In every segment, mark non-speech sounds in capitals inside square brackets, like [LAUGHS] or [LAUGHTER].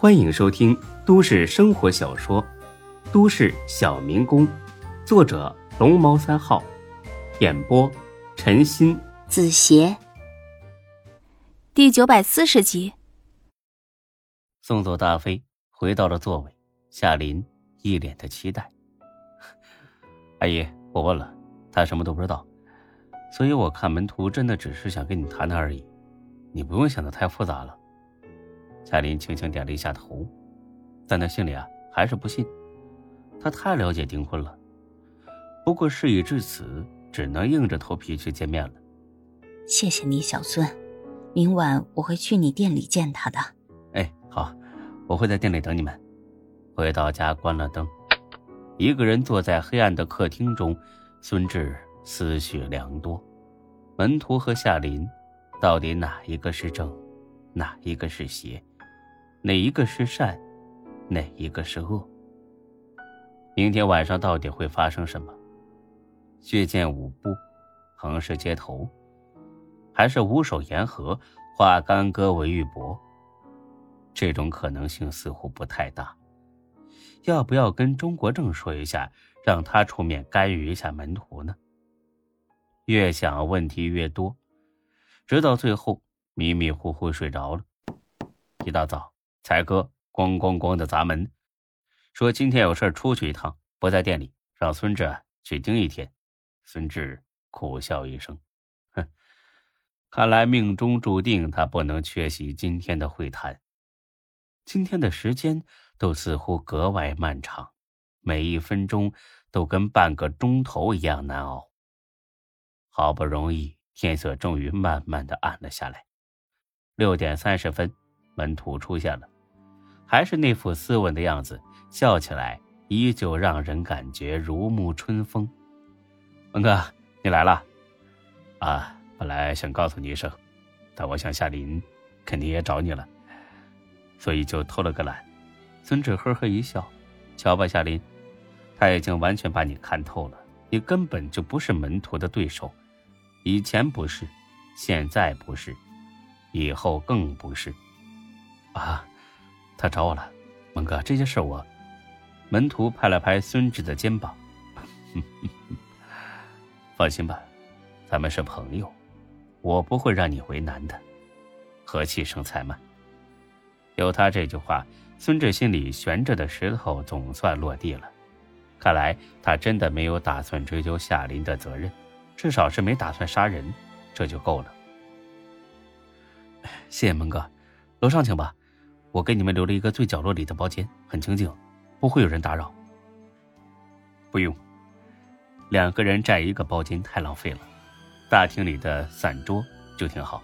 欢迎收听都市生活小说《都市小民工》，作者龙猫三号，演播陈鑫、子邪，第九百四十集。送走大飞，回到了座位，夏林一脸的期待。[LAUGHS] 阿姨，我问了，他什么都不知道，所以我看门徒真的只是想跟你谈谈而已，你不用想的太复杂了。夏林轻轻点了一下头，但他心里啊还是不信。他太了解丁坤了。不过事已至此，只能硬着头皮去见面了。谢谢你，小孙。明晚我会去你店里见他的。哎，好，我会在店里等你们。回到家，关了灯，一个人坐在黑暗的客厅中，孙志思绪良多。门徒和夏林，到底哪一个是正，哪一个是邪？哪一个是善，哪一个是恶？明天晚上到底会发生什么？血溅五步，横尸街头，还是五手言和，化干戈为玉帛？这种可能性似乎不太大。要不要跟钟国正说一下，让他出面干预一下门徒呢？越想问题越多，直到最后迷迷糊糊睡着了。一大早。才哥咣咣咣的砸门，说今天有事出去一趟，不在店里，让孙志去盯一天。孙志苦笑一声，哼，看来命中注定他不能缺席今天的会谈。今天的时间都似乎格外漫长，每一分钟都跟半个钟头一样难熬。好不容易，天色终于慢慢的暗了下来，六点三十分。门徒出现了，还是那副斯文的样子，笑起来依旧让人感觉如沐春风。文哥，你来了，啊，本来想告诉你一声，但我想夏林肯定也找你了，所以就偷了个懒。孙志呵呵一笑，瞧吧，夏林，他已经完全把你看透了，你根本就不是门徒的对手，以前不是，现在不是，以后更不是。啊，他找我了，蒙哥，这件事我……门徒拍了拍孙志的肩膀，[LAUGHS] 放心吧，咱们是朋友，我不会让你为难的，和气生财嘛。有他这句话，孙志心里悬着的石头总算落地了。看来他真的没有打算追究夏林的责任，至少是没打算杀人，这就够了。[LAUGHS] 谢谢蒙哥，楼上请吧。我给你们留了一个最角落里的包间，很清静，不会有人打扰。不用，两个人占一个包间太浪费了，大厅里的散桌就挺好。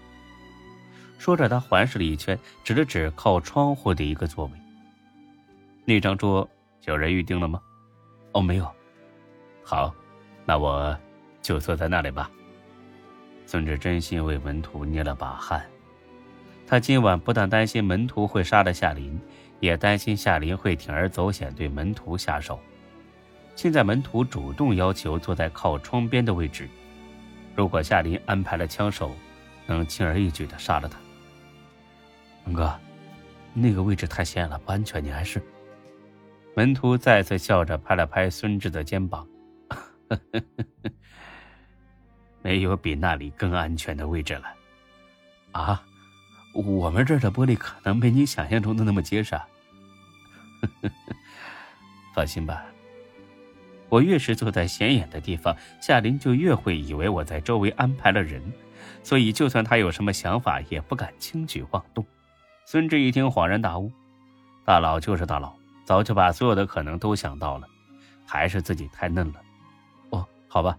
说着，他环视了一圈，指了指靠窗户的一个座位。那张桌有人预定了吗？哦，没有。好，那我就坐在那里吧。孙志真心为门徒捏了把汗。他今晚不但担心门徒会杀了夏林，也担心夏林会铤而走险对门徒下手。现在门徒主动要求坐在靠窗边的位置，如果夏林安排了枪手，能轻而易举的杀了他。文哥，那个位置太显眼了，不安全，你还是……门徒再次笑着拍了拍孙志的肩膀：“没有比那里更安全的位置了。”啊？我们这儿的玻璃可能没你想象中的那么结实。啊 [LAUGHS] 放心吧，我越是坐在显眼的地方，夏林就越会以为我在周围安排了人，所以就算他有什么想法，也不敢轻举妄动。孙志一听恍然大悟，大佬就是大佬，早就把所有的可能都想到了，还是自己太嫩了。哦，好吧。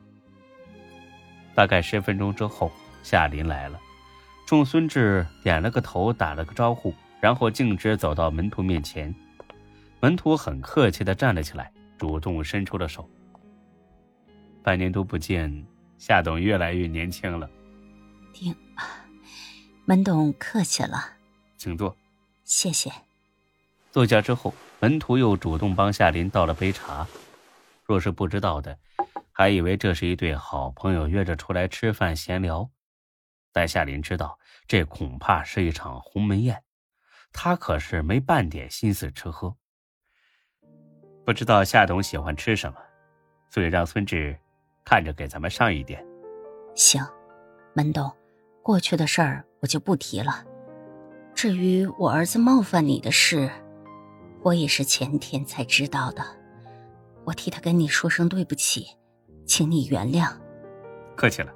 大概十分钟之后，夏林来了。冲孙志点了个头，打了个招呼，然后径直走到门徒面前。门徒很客气的站了起来，主动伸出了手。半年多不见，夏董越来越年轻了。丁，门董客气了，请坐。谢谢。坐下之后，门徒又主动帮夏林倒了杯茶。若是不知道的，还以为这是一对好朋友约着出来吃饭闲聊。但夏林知道，这恐怕是一场鸿门宴，他可是没半点心思吃喝。不知道夏董喜欢吃什么，所以让孙志看着给咱们上一点。行，门董，过去的事儿我就不提了。至于我儿子冒犯你的事，我也是前天才知道的。我替他跟你说声对不起，请你原谅。客气了，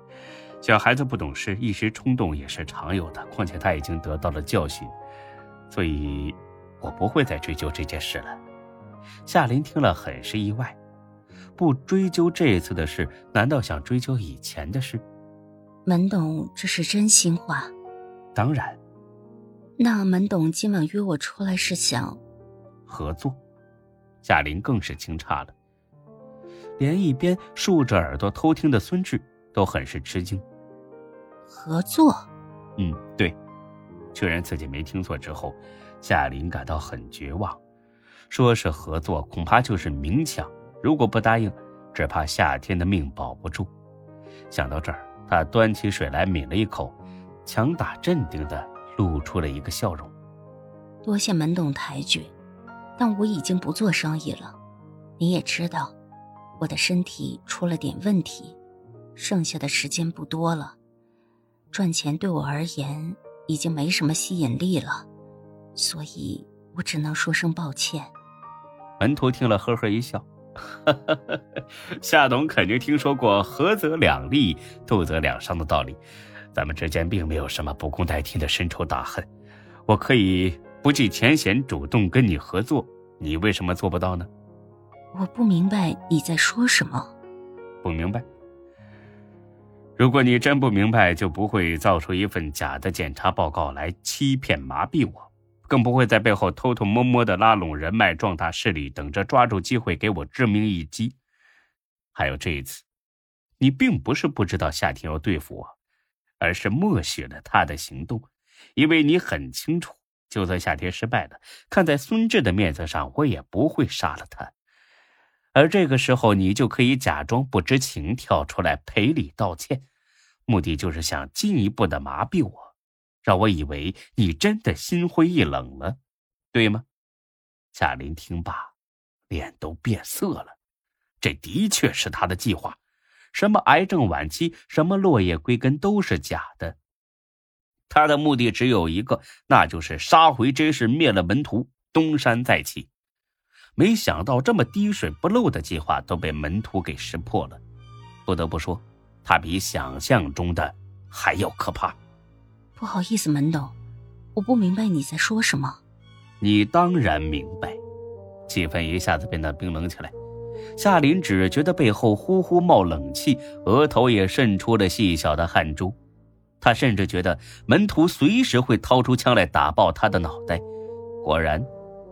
小孩子不懂事，一时冲动也是常有的。况且他已经得到了教训，所以我不会再追究这件事了。夏林听了很是意外，不追究这一次的事，难道想追究以前的事？门董这是真心话。当然。那门董今晚约我出来是想合作？夏林更是惊诧了。连一边竖着耳朵偷听的孙志都很是吃惊。合作？嗯，对。确认自己没听错之后，夏林感到很绝望。说是合作，恐怕就是明抢。如果不答应，只怕夏天的命保不住。想到这儿，他端起水来抿了一口，强打镇定的露出了一个笑容。多谢门董抬举，但我已经不做生意了。你也知道。我的身体出了点问题，剩下的时间不多了，赚钱对我而言已经没什么吸引力了，所以我只能说声抱歉。门徒听了，呵呵一笑，[LAUGHS] 夏董肯定听说过“合则两利，斗则两伤”的道理，咱们之间并没有什么不共戴天的深仇大恨，我可以不计前嫌主动跟你合作，你为什么做不到呢？我不明白你在说什么。不明白？如果你真不明白，就不会造出一份假的检查报告来欺骗麻痹我，更不会在背后偷偷摸摸的拉拢人脉、壮大势力，等着抓住机会给我致命一击。还有这一次，你并不是不知道夏天要对付我，而是默许了他的行动，因为你很清楚，就算夏天失败了，看在孙志的面子上，我也不会杀了他。而这个时候，你就可以假装不知情，跳出来赔礼道歉，目的就是想进一步的麻痹我，让我以为你真的心灰意冷了，对吗？夏林听罢，脸都变色了。这的确是他的计划，什么癌症晚期，什么落叶归根，都是假的。他的目的只有一个，那就是杀回真氏，灭了门徒，东山再起。没想到这么滴水不漏的计划都被门徒给识破了，不得不说，他比想象中的还要可怕。不好意思，门董，我不明白你在说什么。你当然明白。气氛一下子变得冰冷起来。夏林只觉得背后呼呼冒冷气，额头也渗出了细小的汗珠。他甚至觉得门徒随时会掏出枪来打爆他的脑袋。果然。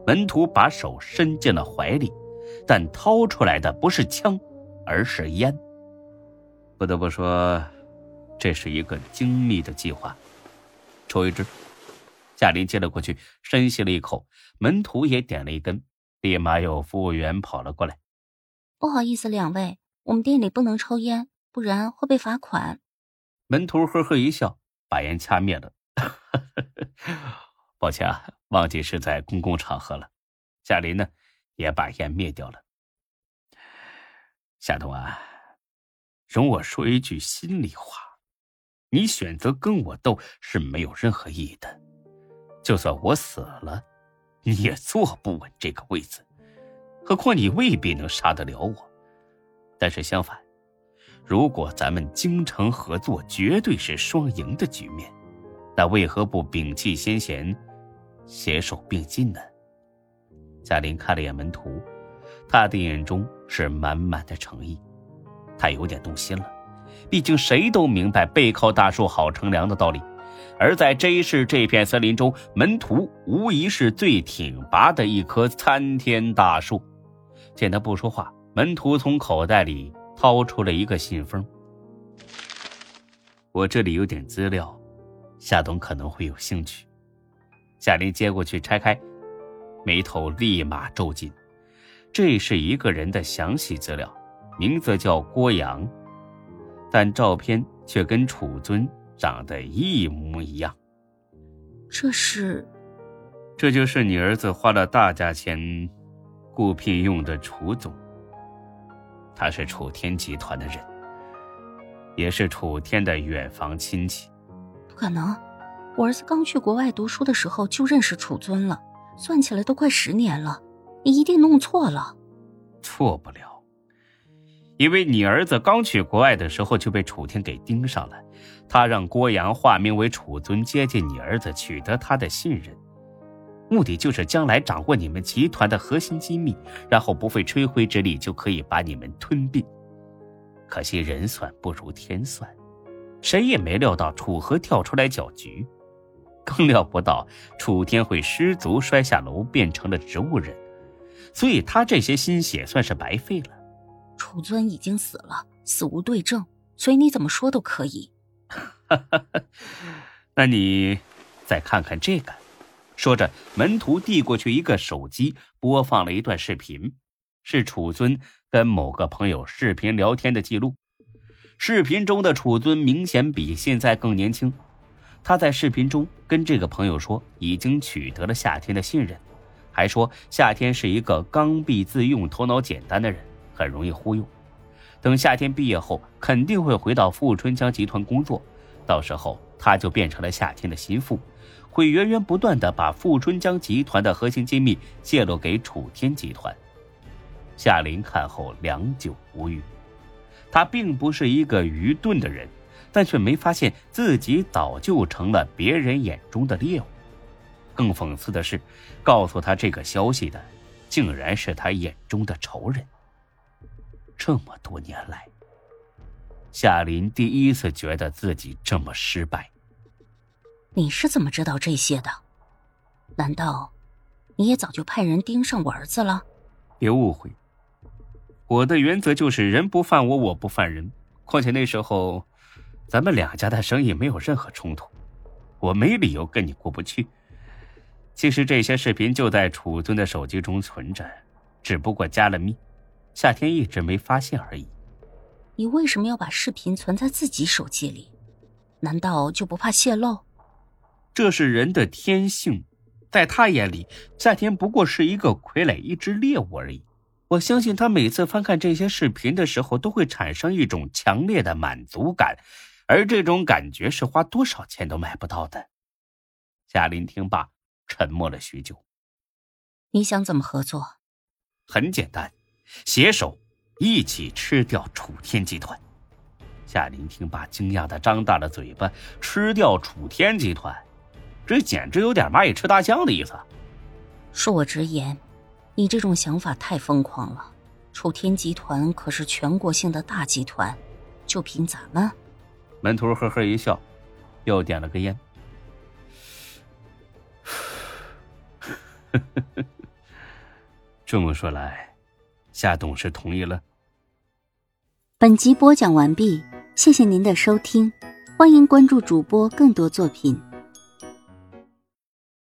门徒把手伸进了怀里，但掏出来的不是枪，而是烟。不得不说，这是一个精密的计划。抽一支，夏林接了过去，深吸了一口。门徒也点了一根，立马有服务员跑了过来。不好意思，两位，我们店里不能抽烟，不然会被罚款。门徒呵呵一笑，把烟掐灭了。[LAUGHS] 抱歉啊，忘记是在公共场合了。夏林呢，也把烟灭掉了。夏冬啊，容我说一句心里话，你选择跟我斗是没有任何意义的。就算我死了，你也坐不稳这个位子。何况你未必能杀得了我。但是相反，如果咱们精诚合作，绝对是双赢的局面。那为何不摒弃先嫌？携手并进呢。贾林看了眼门徒，他的眼中是满满的诚意。他有点动心了，毕竟谁都明白背靠大树好乘凉的道理。而在 J 市这片森林中，门徒无疑是最挺拔的一棵参天大树。见他不说话，门徒从口袋里掏出了一个信封。我这里有点资料，夏董可能会有兴趣。夏林接过去拆开，眉头立马皱紧。这是一个人的详细资料，名字叫郭阳，但照片却跟楚尊长得一模一样。这是这就是你儿子花了大价钱雇聘用的楚总。他是楚天集团的人，也是楚天的远房亲戚。不可能，我儿子刚去国外读书的时候就认识楚尊了，算起来都快十年了。你一定弄错了。错不了，因为你儿子刚去国外的时候就被楚天给盯上了，他让郭阳化名为楚尊接近你儿子，取得他的信任，目的就是将来掌握你们集团的核心机密，然后不费吹灰之力就可以把你们吞并。可惜人算不如天算，谁也没料到楚河跳出来搅局，更料不到楚天会失足摔下楼，变成了植物人。所以他这些心血算是白费了。楚尊已经死了，死无对证，所以你怎么说都可以。[LAUGHS] 那你再看看这个。说着，门徒递过去一个手机，播放了一段视频，是楚尊跟某个朋友视频聊天的记录。视频中的楚尊明显比现在更年轻。他在视频中跟这个朋友说，已经取得了夏天的信任。还说夏天是一个刚愎自用、头脑简单的人，很容易忽悠。等夏天毕业后，肯定会回到富春江集团工作，到时候他就变成了夏天的心腹，会源源不断的把富春江集团的核心机密泄露给楚天集团。夏林看后良久无语，他并不是一个愚钝的人，但却没发现自己早就成了别人眼中的猎物。更讽刺的是，告诉他这个消息的，竟然是他眼中的仇人。这么多年来，夏林第一次觉得自己这么失败。你是怎么知道这些的？难道你也早就派人盯上我儿子了？别误会，我的原则就是人不犯我，我不犯人。况且那时候，咱们两家的生意没有任何冲突，我没理由跟你过不去。其实这些视频就在楚尊的手机中存着，只不过加了密，夏天一直没发现而已。你为什么要把视频存在自己手机里？难道就不怕泄露？这是人的天性，在他眼里，夏天不过是一个傀儡，一只猎物而已。我相信他每次翻看这些视频的时候，都会产生一种强烈的满足感，而这种感觉是花多少钱都买不到的。夏林听罢。沉默了许久。你想怎么合作？很简单，携手一起吃掉楚天集团。夏林听罢，惊讶的张大了嘴巴：“吃掉楚天集团，这简直有点蚂蚁吃大象的意思。”恕我直言，你这种想法太疯狂了。楚天集团可是全国性的大集团，就凭咱们？门徒呵呵一笑，又点了个烟。[LAUGHS] [LAUGHS] 这么说来，夏董事同意了。本集播讲完毕，谢谢您的收听，欢迎关注主播更多作品。